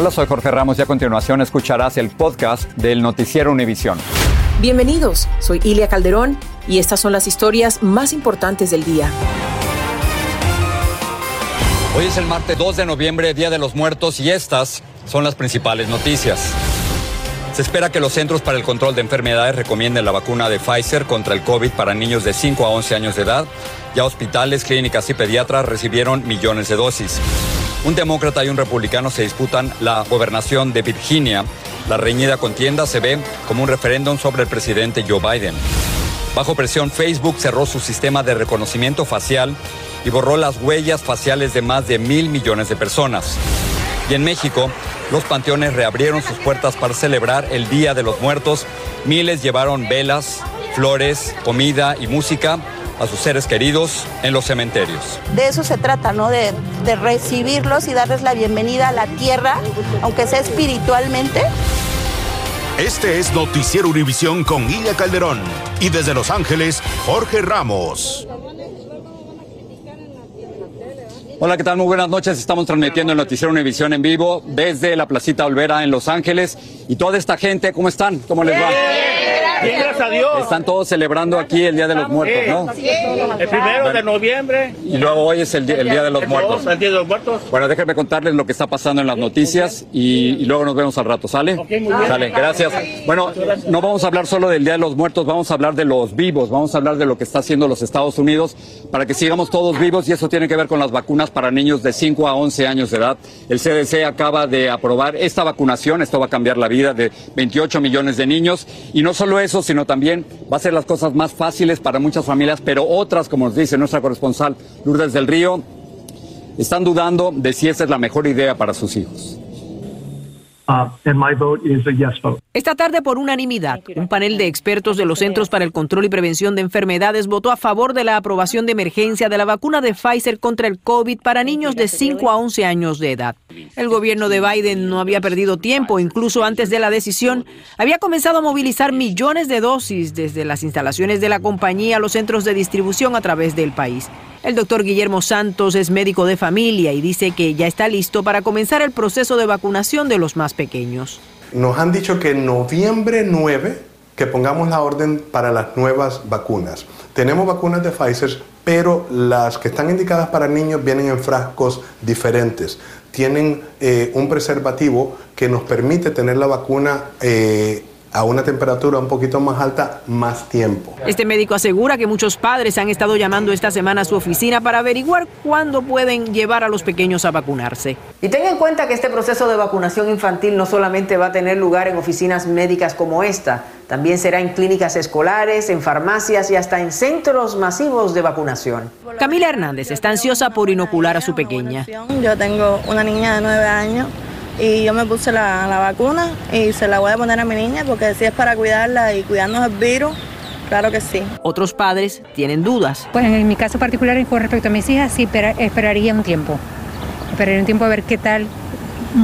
Hola, soy Jorge Ramos y a continuación escucharás el podcast del Noticiero Univisión. Bienvenidos, soy Ilia Calderón y estas son las historias más importantes del día. Hoy es el martes 2 de noviembre, Día de los Muertos, y estas son las principales noticias. Se espera que los Centros para el Control de Enfermedades recomienden la vacuna de Pfizer contra el COVID para niños de 5 a 11 años de edad. Ya hospitales, clínicas y pediatras recibieron millones de dosis. Un demócrata y un republicano se disputan la gobernación de Virginia. La reñida contienda se ve como un referéndum sobre el presidente Joe Biden. Bajo presión, Facebook cerró su sistema de reconocimiento facial y borró las huellas faciales de más de mil millones de personas. Y en México, los panteones reabrieron sus puertas para celebrar el Día de los Muertos. Miles llevaron velas, flores, comida y música a sus seres queridos en los cementerios. De eso se trata, ¿no? De, de recibirlos y darles la bienvenida a la tierra, aunque sea espiritualmente. Este es Noticiero Univisión con Ilia Calderón y desde Los Ángeles, Jorge Ramos. Hola, ¿qué tal? Muy buenas noches. Estamos transmitiendo el Noticiero Univisión en vivo desde la Placita Olvera en Los Ángeles. Y toda esta gente, ¿cómo están? ¿Cómo les va? Bien, gracias a Dios. Están todos celebrando aquí el Día de los Muertos, ¿no? El primero de noviembre. Y luego hoy es el, di- el Día de los Muertos. El Día de los Muertos. Bueno, déjenme contarles lo que está pasando en las noticias y, y luego nos vemos al rato, ¿sale? muy bien. Sale, gracias. Bueno, no vamos a hablar solo del Día de los Muertos, vamos a hablar de los vivos, vamos a hablar de lo que está haciendo los Estados Unidos para que sigamos todos vivos y eso tiene que ver con las vacunas para niños de 5 a 11 años de edad. El CDC acaba de aprobar esta vacunación, esto va a cambiar la vida de 28 millones de niños y no solo eso, sino también va a ser las cosas más fáciles para muchas familias, pero otras, como nos dice nuestra corresponsal Lourdes del Río, están dudando de si esa es la mejor idea para sus hijos. Uh, and my vote is a yes vote. Esta tarde, por unanimidad, un panel de expertos de los Centros para el Control y Prevención de Enfermedades votó a favor de la aprobación de emergencia de la vacuna de Pfizer contra el COVID para niños de 5 a 11 años de edad. El gobierno de Biden no había perdido tiempo, incluso antes de la decisión, había comenzado a movilizar millones de dosis desde las instalaciones de la compañía a los centros de distribución a través del país. El doctor Guillermo Santos es médico de familia y dice que ya está listo para comenzar el proceso de vacunación de los más pequeños. Nos han dicho que en noviembre 9 que pongamos la orden para las nuevas vacunas. Tenemos vacunas de Pfizer, pero las que están indicadas para niños vienen en frascos diferentes. Tienen eh, un preservativo que nos permite tener la vacuna eh, a una temperatura un poquito más alta más tiempo. Este médico asegura que muchos padres han estado llamando esta semana a su oficina para averiguar cuándo pueden llevar a los pequeños a vacunarse. Y tenga en cuenta que este proceso de vacunación infantil no solamente va a tener lugar en oficinas médicas como esta, también será en clínicas escolares, en farmacias y hasta en centros masivos de vacunación. Camila Hernández está ansiosa por inocular a su pequeña. Yo tengo una niña de nueve años y yo me puse la, la vacuna y se la voy a poner a mi niña porque si es para cuidarla y cuidarnos del virus, claro que sí. Otros padres tienen dudas. Pues en mi caso particular y con respecto a mis hijas, sí espera- esperaría un tiempo. Esperaría un tiempo a ver qué tal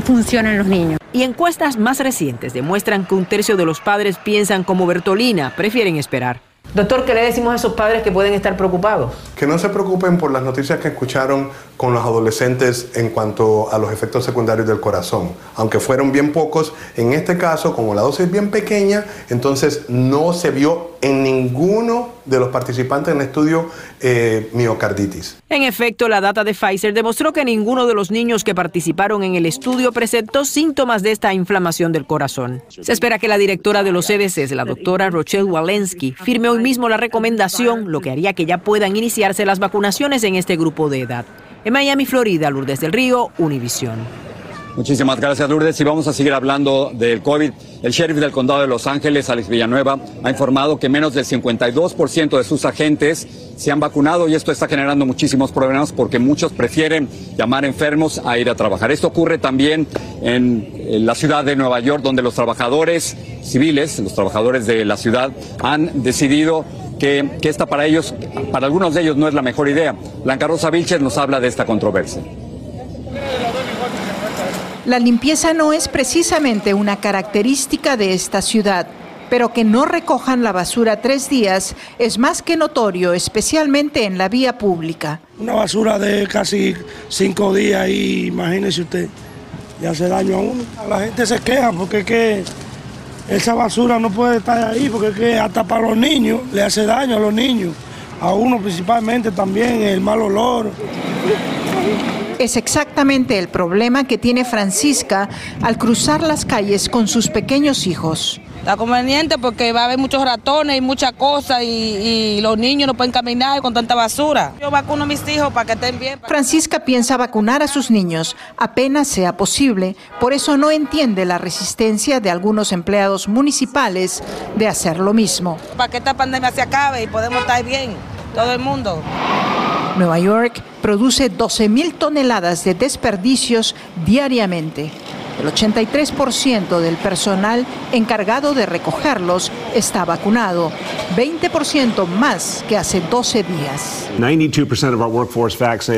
funcionan los niños. Y encuestas más recientes demuestran que un tercio de los padres piensan como Bertolina, prefieren esperar. Doctor, ¿qué le decimos a esos padres que pueden estar preocupados? Que no se preocupen por las noticias que escucharon con los adolescentes en cuanto a los efectos secundarios del corazón. Aunque fueron bien pocos, en este caso, como la dosis es bien pequeña, entonces no se vio en ninguno de los participantes en el estudio eh, miocarditis. En efecto, la data de Pfizer demostró que ninguno de los niños que participaron en el estudio presentó síntomas de esta inflamación del corazón. Se espera que la directora de los CDC, la doctora Rochelle Walensky, firme hoy mismo la recomendación, lo que haría que ya puedan iniciarse las vacunaciones en este grupo de edad. En Miami, Florida, Lourdes del Río, Univisión. Muchísimas gracias, Lourdes. Y vamos a seguir hablando del COVID. El sheriff del condado de Los Ángeles, Alex Villanueva, ha informado que menos del 52% de sus agentes se han vacunado y esto está generando muchísimos problemas porque muchos prefieren llamar enfermos a ir a trabajar. Esto ocurre también en la ciudad de Nueva York, donde los trabajadores civiles, los trabajadores de la ciudad, han decidido que, que esta para ellos, para algunos de ellos no es la mejor idea. Blanca Rosa Vilches nos habla de esta controversia. La limpieza no es precisamente una característica de esta ciudad, pero que no recojan la basura tres días es más que notorio, especialmente en la vía pública. Una basura de casi cinco días y imagínese usted, le hace daño a uno. La gente se queja porque es que esa basura no puede estar ahí, porque es que hasta para los niños le hace daño a los niños, a uno principalmente también el mal olor. Es exactamente el problema que tiene Francisca al cruzar las calles con sus pequeños hijos. Está conveniente porque va a haber muchos ratones y muchas cosas y, y, los niños no pueden caminar con tanta basura. Yo vacuno a mis hijos para que estén bien. Francisca piensa vacunar a sus niños apenas sea posible, por eso no entiende la resistencia de algunos empleados municipales de hacer lo mismo. Para que esta pandemia se acabe y podemos estar bien, todo el mundo. Nueva York produce 12 mil toneladas de desperdicios diariamente. El 83% del personal encargado de recogerlos está vacunado, 20% más que hace 12 días.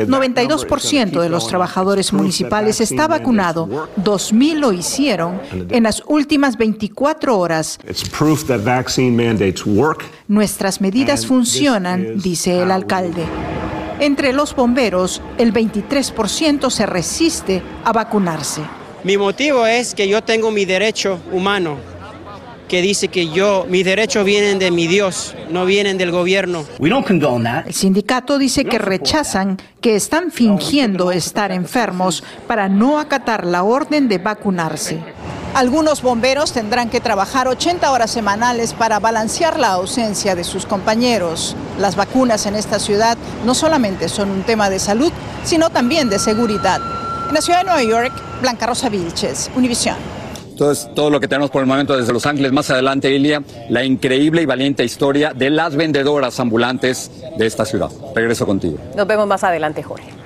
92% de los trabajadores municipales está vacunado, 2.000 lo hicieron en las últimas 24 horas. Nuestras medidas funcionan, dice el alcalde. Entre los bomberos, el 23% se resiste a vacunarse. Mi motivo es que yo tengo mi derecho humano, que dice que yo, mis derechos vienen de mi Dios, no vienen del gobierno. El sindicato dice que rechazan que están fingiendo estar enfermos para no acatar la orden de vacunarse. Algunos bomberos tendrán que trabajar 80 horas semanales para balancear la ausencia de sus compañeros. Las vacunas en esta ciudad no solamente son un tema de salud, sino también de seguridad. En la ciudad de Nueva York, Blanca Rosa Vilches, Univisión. Entonces, todo lo que tenemos por el momento desde Los Ángeles. Más adelante, Ilia, la increíble y valiente historia de las vendedoras ambulantes de esta ciudad. Regreso contigo. Nos vemos más adelante, Jorge.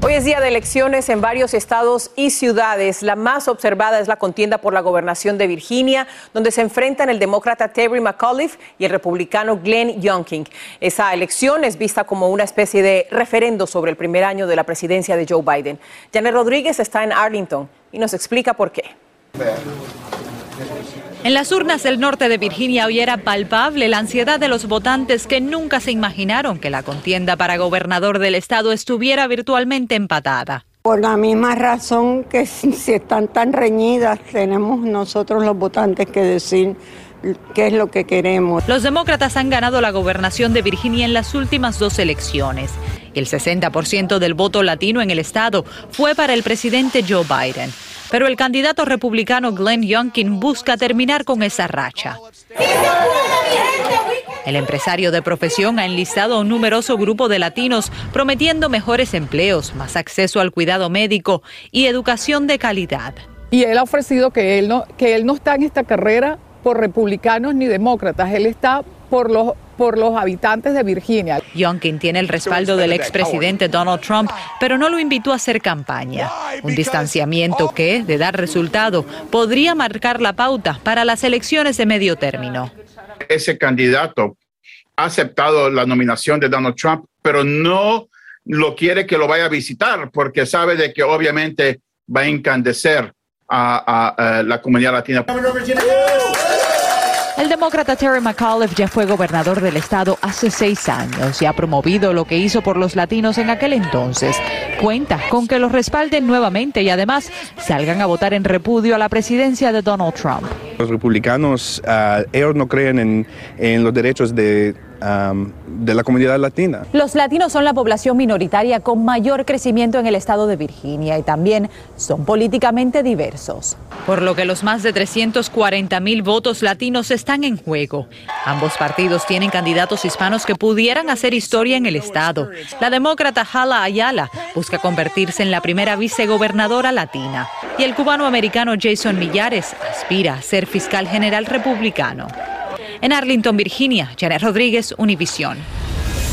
Hoy es día de elecciones en varios estados y ciudades. La más observada es la contienda por la gobernación de Virginia, donde se enfrentan el demócrata Terry McAuliffe y el republicano Glenn Youngkin. Esa elección es vista como una especie de referendo sobre el primer año de la presidencia de Joe Biden. Janet Rodríguez está en Arlington y nos explica por qué. En las urnas del norte de Virginia hoy era palpable la ansiedad de los votantes que nunca se imaginaron que la contienda para gobernador del estado estuviera virtualmente empatada. Por la misma razón que si están tan reñidas, tenemos nosotros los votantes que decir qué es lo que queremos. Los demócratas han ganado la gobernación de Virginia en las últimas dos elecciones. El 60% del voto latino en el estado fue para el presidente Joe Biden. Pero el candidato republicano Glenn Youngkin busca terminar con esa racha. El empresario de profesión ha enlistado a un numeroso grupo de latinos prometiendo mejores empleos, más acceso al cuidado médico y educación de calidad. Y él ha ofrecido que él no, que él no está en esta carrera por republicanos ni demócratas, él está por los por los habitantes de Virginia. Youngkin tiene el respaldo del expresidente Donald Trump, pero no lo invitó a hacer campaña. Un distanciamiento que, de dar resultado, podría marcar la pauta para las elecciones de medio término. Ese candidato ha aceptado la nominación de Donald Trump, pero no lo quiere que lo vaya a visitar porque sabe de que obviamente va a encandecer a, a, a la comunidad latina. El demócrata Terry McAuliffe ya fue gobernador del estado hace seis años y ha promovido lo que hizo por los latinos en aquel entonces. Cuenta con que los respalden nuevamente y además salgan a votar en repudio a la presidencia de Donald Trump. Los republicanos, uh, ellos no creen en, en los derechos de um, de la comunidad latina. Los latinos son la población minoritaria con mayor crecimiento en el estado de Virginia y también son políticamente diversos. Por lo que los más de 340 mil votos latinos están en juego. Ambos partidos tienen candidatos hispanos que pudieran hacer historia en el estado. La demócrata Hala Ayala busca convertirse en la primera vicegobernadora latina y el cubano-americano Jason Millares aspira a ser fiscal general republicano. En Arlington, Virginia, Janet Rodríguez, Univisión.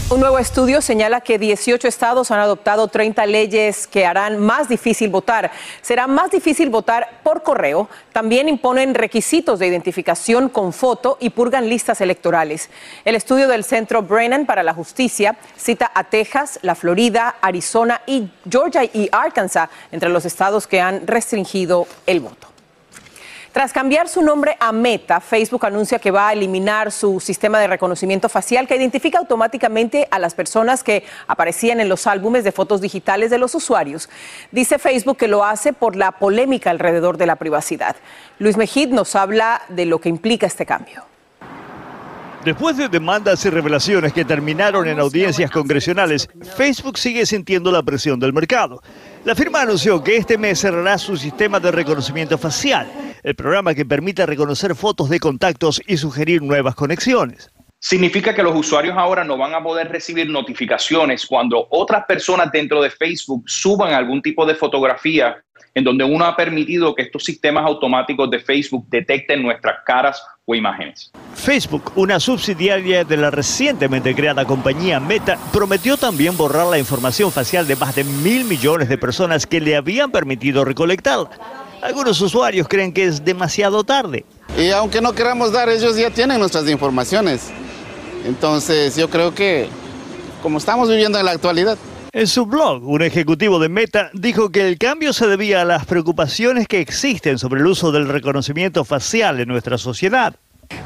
Un nuevo estudio señala que 18 estados han adoptado 30 leyes que harán más difícil votar. Será más difícil votar por correo. También imponen requisitos de identificación con foto y purgan listas electorales. El estudio del Centro Brennan para la Justicia cita a Texas, la Florida, Arizona y Georgia y Arkansas entre los estados que han restringido el voto. Tras cambiar su nombre a Meta, Facebook anuncia que va a eliminar su sistema de reconocimiento facial que identifica automáticamente a las personas que aparecían en los álbumes de fotos digitales de los usuarios. Dice Facebook que lo hace por la polémica alrededor de la privacidad. Luis Mejid nos habla de lo que implica este cambio. Después de demandas y revelaciones que terminaron en audiencias congresionales, Facebook sigue sintiendo la presión del mercado. La firma anunció que este mes cerrará su sistema de reconocimiento facial, el programa que permite reconocer fotos de contactos y sugerir nuevas conexiones. Significa que los usuarios ahora no van a poder recibir notificaciones cuando otras personas dentro de Facebook suban algún tipo de fotografía en donde uno ha permitido que estos sistemas automáticos de Facebook detecten nuestras caras o imágenes. Facebook, una subsidiaria de la recientemente creada compañía Meta, prometió también borrar la información facial de más de mil millones de personas que le habían permitido recolectarla. Algunos usuarios creen que es demasiado tarde. Y aunque no queramos dar, ellos ya tienen nuestras informaciones. Entonces yo creo que como estamos viviendo en la actualidad, en su blog, un ejecutivo de Meta dijo que el cambio se debía a las preocupaciones que existen sobre el uso del reconocimiento facial en nuestra sociedad.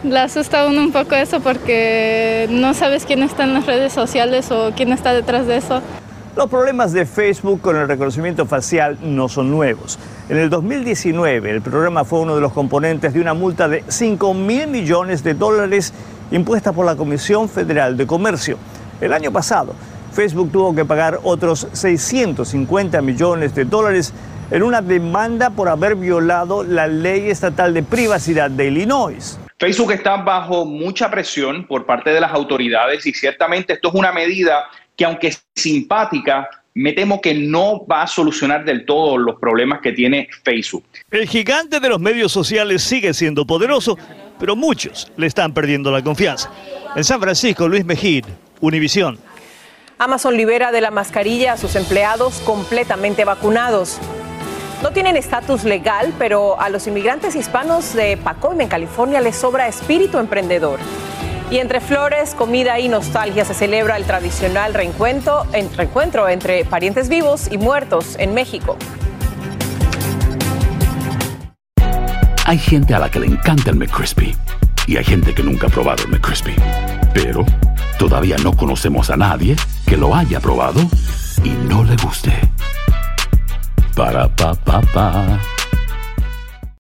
Le asusta a uno un poco eso porque no sabes quién está en las redes sociales o quién está detrás de eso. Los problemas de Facebook con el reconocimiento facial no son nuevos. En el 2019, el programa fue uno de los componentes de una multa de 5 mil millones de dólares impuesta por la Comisión Federal de Comercio. El año pasado, Facebook tuvo que pagar otros 650 millones de dólares en una demanda por haber violado la ley estatal de privacidad de Illinois. Facebook está bajo mucha presión por parte de las autoridades y ciertamente esto es una medida que aunque simpática, me temo que no va a solucionar del todo los problemas que tiene Facebook. El gigante de los medios sociales sigue siendo poderoso, pero muchos le están perdiendo la confianza. En San Francisco, Luis Mejid, Univisión. Amazon libera de la mascarilla a sus empleados completamente vacunados. No tienen estatus legal, pero a los inmigrantes hispanos de Pacoima, en California, les sobra espíritu emprendedor. Y entre flores, comida y nostalgia se celebra el tradicional reencuentro, reencuentro entre parientes vivos y muertos en México. Hay gente a la que le encanta el McCrispy y hay gente que nunca ha probado el McCrispy. Pero todavía no conocemos a nadie que lo haya probado y no le guste. Para pa pa pa.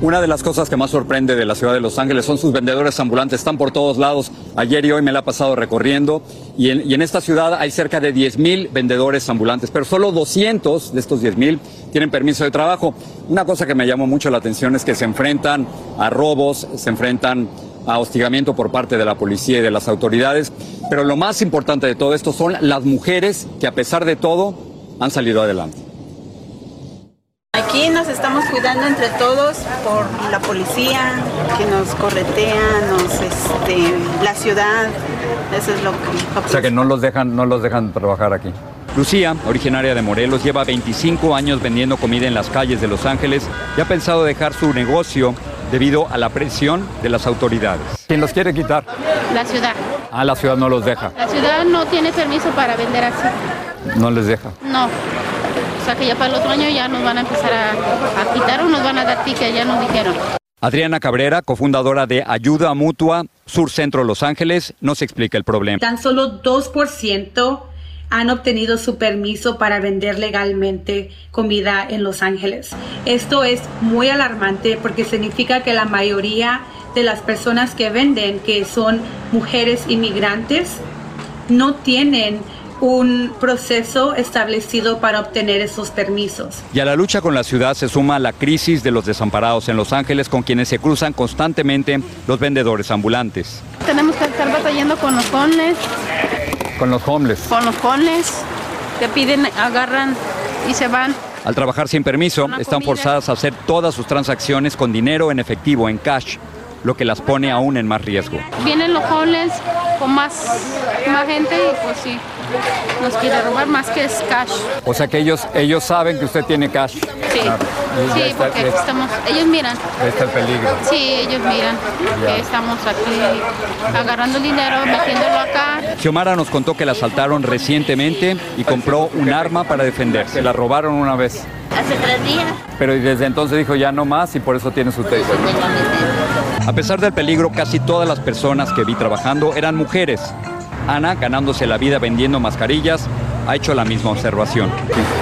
Una de las cosas que más sorprende de la ciudad de Los Ángeles son sus vendedores ambulantes. Están por todos lados. Ayer y hoy me la he pasado recorriendo. Y en, esta ciudad hay cerca de 10 mil vendedores ambulantes, pero solo 200 de estos 10 mil tienen permiso de trabajo. Una cosa que me llamó mucho la atención es que se enfrentan a robos, se enfrentan a hostigamiento por parte de la policía y de las autoridades. Pero lo más importante de todo esto son las mujeres que a pesar de todo han salido adelante. Aquí nos estamos cuidando entre todos por la policía que nos corretea, nos, este, la ciudad. Eso es lo que. O sea que no los dejan, no los dejan trabajar aquí. Lucía, originaria de Morelos, lleva 25 años vendiendo comida en las calles de Los Ángeles y ha pensado dejar su negocio debido a la presión de las autoridades. ¿Quién los quiere quitar? La ciudad. Ah, la ciudad no los deja. La ciudad no tiene permiso para vender así. No les deja. No. Sea que ya para el otro año ya nos van a empezar a, a quitar o nos van a dar ticket, ya nos dijeron. Adriana Cabrera, cofundadora de Ayuda Mutua Sur Centro Los Ángeles, nos explica el problema. Tan solo 2% han obtenido su permiso para vender legalmente comida en Los Ángeles. Esto es muy alarmante porque significa que la mayoría de las personas que venden, que son mujeres inmigrantes, no tienen un proceso establecido para obtener esos permisos. Y a la lucha con la ciudad se suma la crisis de los desamparados en Los Ángeles con quienes se cruzan constantemente los vendedores ambulantes. Tenemos que estar batallando con los homeless, Con los homeless. con los homeless que piden, agarran y se van. Al trabajar sin permiso, están forzadas a hacer todas sus transacciones con dinero en efectivo, en cash, lo que las pone aún en más riesgo. Vienen los homeless con más, más gente y pues sí, nos quiere robar más que es cash. O sea que ellos, ellos saben que usted tiene cash. Sí, sí, porque estamos, ellos miran. Está el peligro. Sí, ellos miran que estamos aquí agarrando dinero, metiéndolo acá. Xiomara nos contó que la asaltaron recientemente y compró un arma para defenderse. La robaron una vez. Hace tres días. Pero desde entonces dijo ya no más y por eso tiene su taser. A pesar del peligro, casi todas las personas que vi trabajando eran mujeres. Ana, ganándose la vida vendiendo mascarillas, ha hecho la misma observación.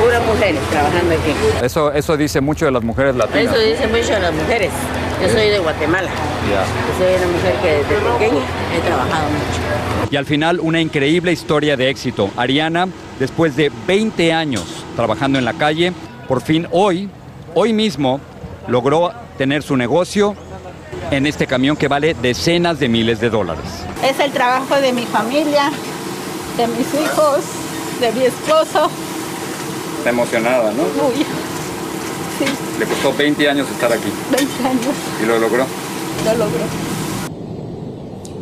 Puras mujeres trabajando aquí. Eso, eso dice mucho de las mujeres latinas. Eso dice mucho de las mujeres. Yo soy de Guatemala. Yo soy una mujer que desde pequeña he trabajado mucho. Y al final, una increíble historia de éxito. Ariana, después de 20 años trabajando en la calle, por fin hoy, hoy mismo, logró tener su negocio en este camión que vale decenas de miles de dólares. Es el trabajo de mi familia, de mis hijos, de mi esposo. Está emocionada, ¿no? Muy. Sí, Le costó 20 años estar aquí 20 años y lo logró. lo logró.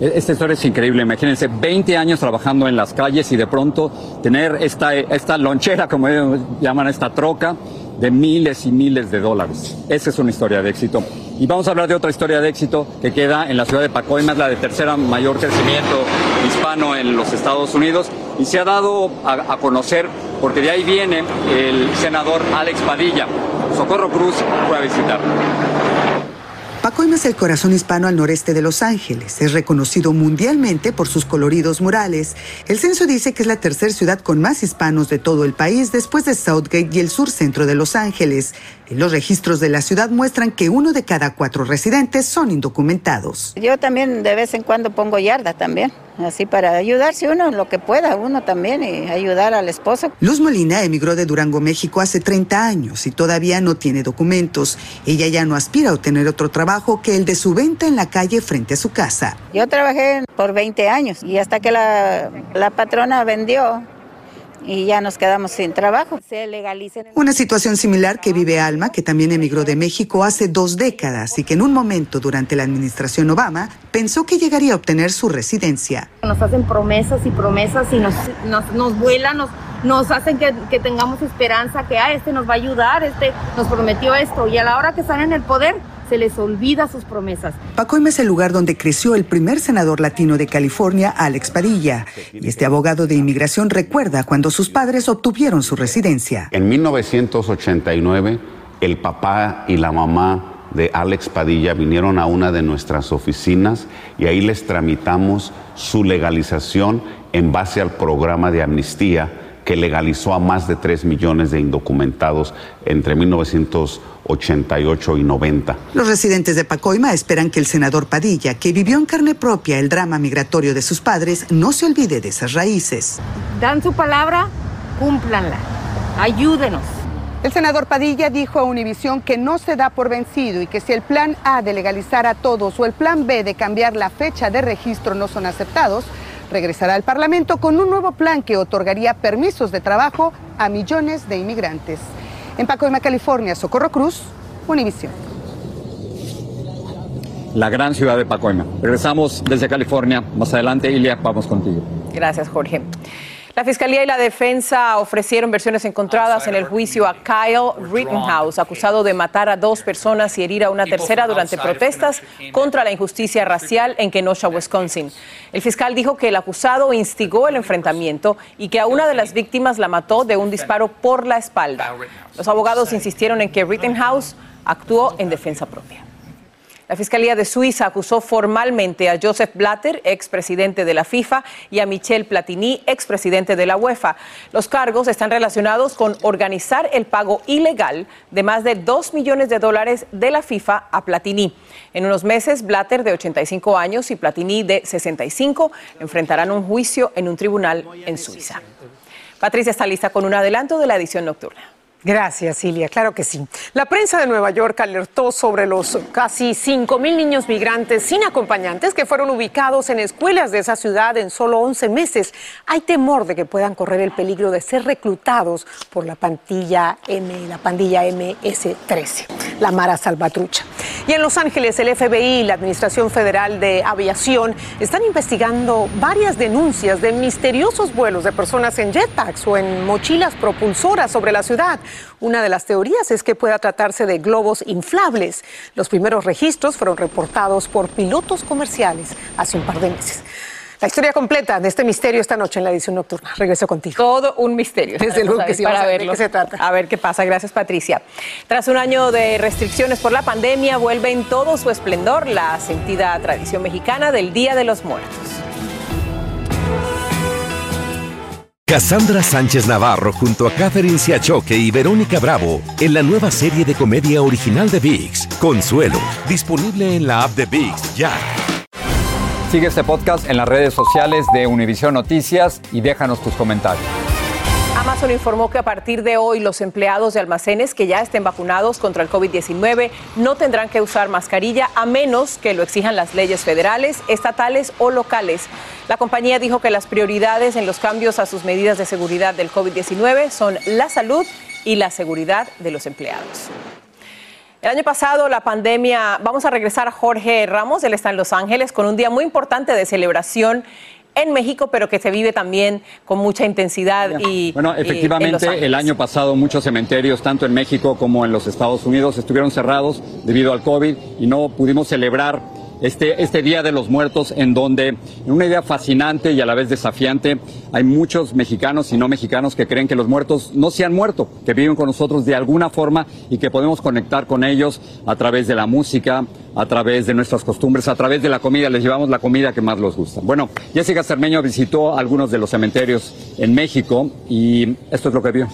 E- Esta historia es increíble, imagínense 20 años trabajando en las calles y de pronto tener esta, esta lonchera, como ellos llaman esta troca, de miles y miles de dólares. Esa es una historia de éxito. Y vamos a hablar de otra historia de éxito que queda en la ciudad de Pacoima, es la de tercera mayor crecimiento hispano en los Estados Unidos y se ha dado a, a conocer porque de ahí viene el senador Alex Padilla. Socorro Cruz fue a visitarlo. Pacoima es el corazón hispano al noreste de Los Ángeles. Es reconocido mundialmente por sus coloridos murales. El censo dice que es la tercera ciudad con más hispanos de todo el país después de Southgate y el sur centro de Los Ángeles. Los registros de la ciudad muestran que uno de cada cuatro residentes son indocumentados. Yo también de vez en cuando pongo yarda también, así para ayudarse uno en lo que pueda, uno también, y ayudar al esposo. Luz Molina emigró de Durango, México hace 30 años y todavía no tiene documentos. Ella ya no aspira a obtener otro trabajo que el de su venta en la calle frente a su casa. Yo trabajé por 20 años y hasta que la, la patrona vendió y ya nos quedamos sin trabajo. Se legalicen. Una situación similar que vive Alma, que también emigró de México hace dos décadas y que en un momento durante la administración Obama pensó que llegaría a obtener su residencia. Nos hacen promesas y promesas y nos, nos, nos vuelan, nos, nos hacen que, que tengamos esperanza, que ah, este nos va a ayudar, este nos prometió esto. Y a la hora que están en el poder, se les olvida sus promesas. Pacoima es el lugar donde creció el primer senador latino de California, Alex Padilla. Y este abogado de inmigración recuerda cuando sus padres obtuvieron su residencia. En 1989, el papá y la mamá de Alex Padilla vinieron a una de nuestras oficinas y ahí les tramitamos su legalización en base al programa de amnistía que legalizó a más de 3 millones de indocumentados entre 1988 y 90. Los residentes de Pacoima esperan que el senador Padilla, que vivió en carne propia el drama migratorio de sus padres, no se olvide de esas raíces. Dan su palabra, cúmplanla. Ayúdenos. El senador Padilla dijo a Univisión que no se da por vencido y que si el plan A de legalizar a todos o el plan B de cambiar la fecha de registro no son aceptados, regresará al Parlamento con un nuevo plan que otorgaría permisos de trabajo a millones de inmigrantes. En Pacoima, California, Socorro Cruz, Univisión. La gran ciudad de Pacoima. Regresamos desde California. Más adelante, Ilia, vamos contigo. Gracias, Jorge. La Fiscalía y la Defensa ofrecieron versiones encontradas en el juicio a Kyle Rittenhouse, acusado de matar a dos personas y herir a una tercera durante protestas contra la injusticia racial en Kenosha, Wisconsin. El fiscal dijo que el acusado instigó el enfrentamiento y que a una de las víctimas la mató de un disparo por la espalda. Los abogados insistieron en que Rittenhouse actuó en defensa propia. La Fiscalía de Suiza acusó formalmente a Joseph Blatter, expresidente de la FIFA, y a Michel Platini, expresidente de la UEFA. Los cargos están relacionados con organizar el pago ilegal de más de 2 millones de dólares de la FIFA a Platini. En unos meses, Blatter, de 85 años, y Platini, de 65, enfrentarán un juicio en un tribunal en Suiza. Patricia está lista con un adelanto de la edición nocturna. Gracias, Silvia. Claro que sí. La prensa de Nueva York alertó sobre los casi 5.000 niños migrantes sin acompañantes que fueron ubicados en escuelas de esa ciudad en solo 11 meses. Hay temor de que puedan correr el peligro de ser reclutados por la pandilla M, la pandilla MS-13, la Mara Salvatrucha. Y en Los Ángeles, el FBI y la Administración Federal de Aviación están investigando varias denuncias de misteriosos vuelos de personas en jetpacks o en mochilas propulsoras sobre la ciudad. Una de las teorías es que pueda tratarse de globos inflables. Los primeros registros fueron reportados por pilotos comerciales hace un par de meses. La historia completa de este misterio esta noche en la edición nocturna. Regreso contigo. Todo un misterio. Desde luego que sí, para vamos a ver verlo. de qué se trata. A ver qué pasa. Gracias, Patricia. Tras un año de restricciones por la pandemia, vuelve en todo su esplendor la sentida tradición mexicana del Día de los Muertos. Cassandra Sánchez Navarro junto a Catherine Siachoque y Verónica Bravo en la nueva serie de comedia original de VIX, Consuelo, disponible en la app de VIX ya. Sigue este podcast en las redes sociales de Univision Noticias y déjanos tus comentarios. Amazon informó que a partir de hoy los empleados de almacenes que ya estén vacunados contra el COVID-19 no tendrán que usar mascarilla a menos que lo exijan las leyes federales, estatales o locales. La compañía dijo que las prioridades en los cambios a sus medidas de seguridad del COVID-19 son la salud y la seguridad de los empleados. El año pasado la pandemia, vamos a regresar a Jorge Ramos, él está en Los Ángeles con un día muy importante de celebración en México, pero que se vive también con mucha intensidad y Bueno, efectivamente, el año pasado muchos cementerios, tanto en México como en los Estados Unidos, estuvieron cerrados debido al COVID y no pudimos celebrar este, este Día de los Muertos, en donde, en una idea fascinante y a la vez desafiante, hay muchos mexicanos y no mexicanos que creen que los muertos no se han muerto, que viven con nosotros de alguna forma y que podemos conectar con ellos a través de la música, a través de nuestras costumbres, a través de la comida. Les llevamos la comida que más les gusta. Bueno, Jessica Cermeño visitó algunos de los cementerios en México y esto es lo que vio.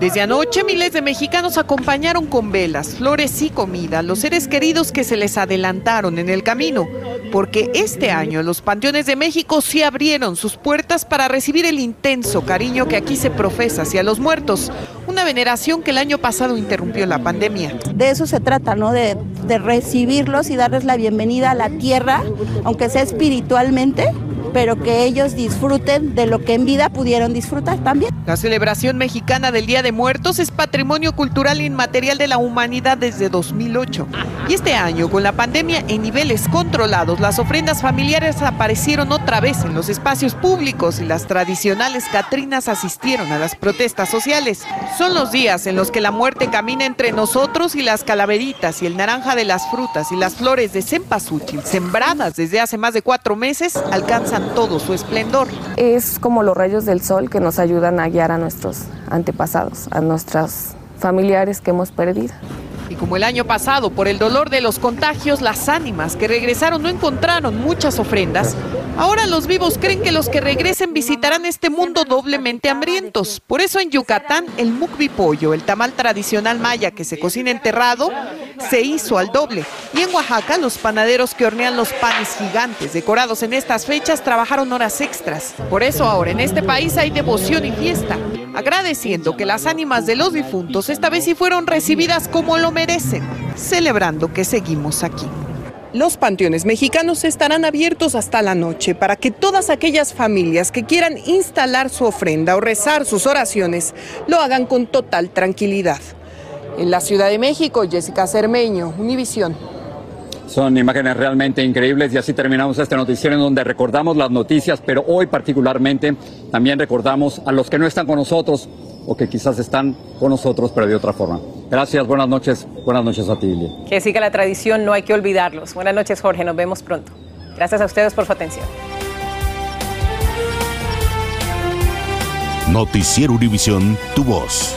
Desde anoche miles de mexicanos acompañaron con velas, flores y comida los seres queridos que se les adelantaron en el camino, porque este año los panteones de México sí abrieron sus puertas para recibir el intenso cariño que aquí se profesa hacia los muertos, una veneración que el año pasado interrumpió la pandemia. De eso se trata, ¿no? De, de recibirlos y darles la bienvenida a la tierra, aunque sea espiritualmente, pero que ellos disfruten de lo que en vida pudieron disfrutar también. La celebración mexicana del Día de Muertos es patrimonio cultural inmaterial de la humanidad desde 2008. Y este año, con la pandemia en niveles controlados, las ofrendas familiares aparecieron otra vez en los espacios públicos y las tradicionales catrinas asistieron a las protestas sociales. Son los días en los que la muerte camina entre nosotros y las calaveritas y el naranja de las frutas y las flores de cempasúchil, sembradas desde hace más de cuatro meses, alcanzan todo su esplendor. Es como los rayos del sol que nos ayudan a guiar a nuestros antepasados, a nuestros familiares que hemos perdido. Como el año pasado, por el dolor de los contagios, las ánimas que regresaron no encontraron muchas ofrendas. Ahora los vivos creen que los que regresen visitarán este mundo doblemente hambrientos. Por eso en Yucatán, el mukbi pollo, el tamal tradicional maya que se cocina enterrado, se hizo al doble. Y en Oaxaca, los panaderos que hornean los panes gigantes decorados en estas fechas trabajaron horas extras. Por eso ahora en este país hay devoción y fiesta, agradeciendo que las ánimas de los difuntos esta vez sí fueron recibidas como lo merecen, celebrando que seguimos aquí. Los panteones mexicanos estarán abiertos hasta la noche para que todas aquellas familias que quieran instalar su ofrenda o rezar sus oraciones lo hagan con total tranquilidad. En la Ciudad de México, Jessica Cermeño, Univisión. Son imágenes realmente increíbles y así terminamos este noticiero en donde recordamos las noticias, pero hoy particularmente también recordamos a los que no están con nosotros o que quizás están con nosotros pero de otra forma. Gracias, buenas noches, buenas noches a ti, Ilia. Que siga la tradición, no hay que olvidarlos. Buenas noches, Jorge, nos vemos pronto. Gracias a ustedes por su atención. Noticiero Univisión, tu voz.